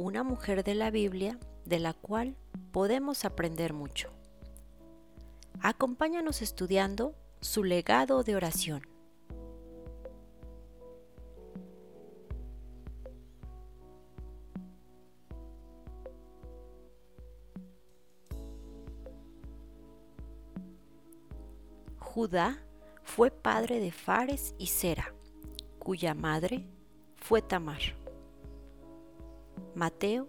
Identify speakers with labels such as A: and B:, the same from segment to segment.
A: una mujer de la Biblia de la cual podemos aprender mucho. Acompáñanos estudiando su legado de oración. Judá fue padre de Fares y Sera, cuya madre fue Tamar. Mateo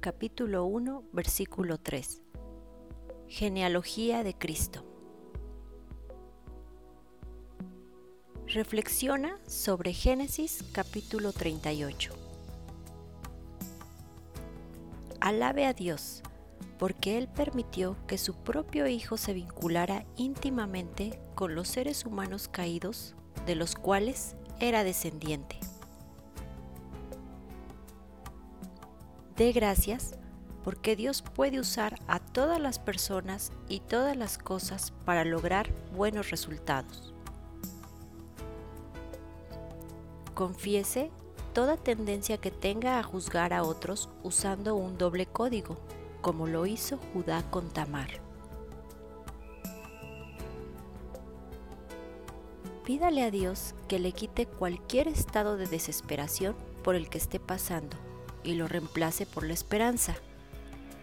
A: capítulo 1 versículo 3. Genealogía de Cristo. Reflexiona sobre Génesis capítulo 38. Alabe a Dios, porque Él permitió que su propio Hijo se vinculara íntimamente con los seres humanos caídos, de los cuales era descendiente. Dé gracias porque Dios puede usar a todas las personas y todas las cosas para lograr buenos resultados. Confiese toda tendencia que tenga a juzgar a otros usando un doble código, como lo hizo Judá con Tamar. Pídale a Dios que le quite cualquier estado de desesperación por el que esté pasando y lo reemplace por la esperanza,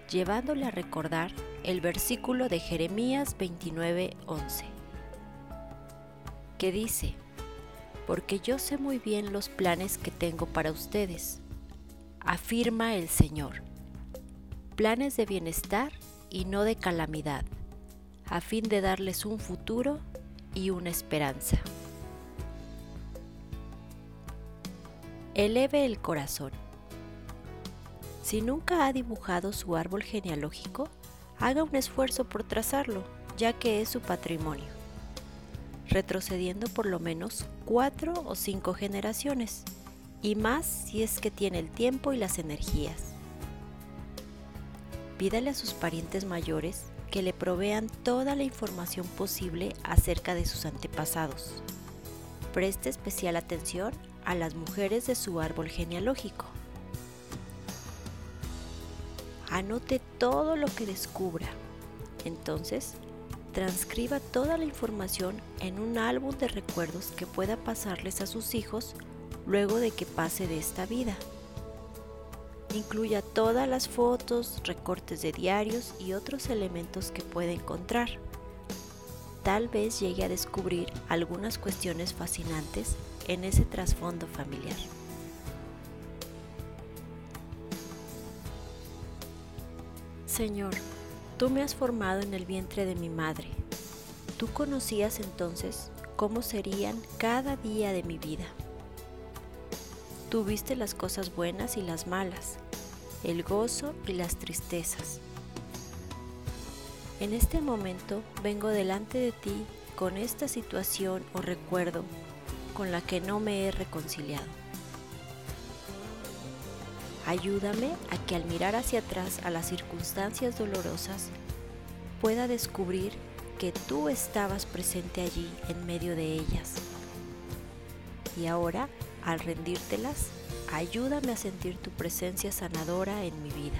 A: llevándole a recordar el versículo de Jeremías 29:11, que dice, porque yo sé muy bien los planes que tengo para ustedes, afirma el Señor, planes de bienestar y no de calamidad, a fin de darles un futuro y una esperanza. Eleve el corazón si nunca ha dibujado su árbol genealógico, haga un esfuerzo por trazarlo, ya que es su patrimonio, retrocediendo por lo menos cuatro o cinco generaciones, y más si es que tiene el tiempo y las energías. Pídale a sus parientes mayores que le provean toda la información posible acerca de sus antepasados. Preste especial atención a las mujeres de su árbol genealógico Anote todo lo que descubra. Entonces, transcriba toda la información en un álbum de recuerdos que pueda pasarles a sus hijos luego de que pase de esta vida. Incluya todas las fotos, recortes de diarios y otros elementos que pueda encontrar. Tal vez llegue a descubrir algunas cuestiones fascinantes en ese trasfondo familiar. Señor, tú me has formado en el vientre de mi madre. Tú conocías entonces cómo serían cada día de mi vida. Tú viste las cosas buenas y las malas, el gozo y las tristezas. En este momento vengo delante de ti con esta situación o recuerdo con la que no me he reconciliado. Ayúdame a que al mirar hacia atrás a las circunstancias dolorosas pueda descubrir que tú estabas presente allí en medio de ellas. Y ahora, al rendírtelas, ayúdame a sentir tu presencia sanadora en mi vida.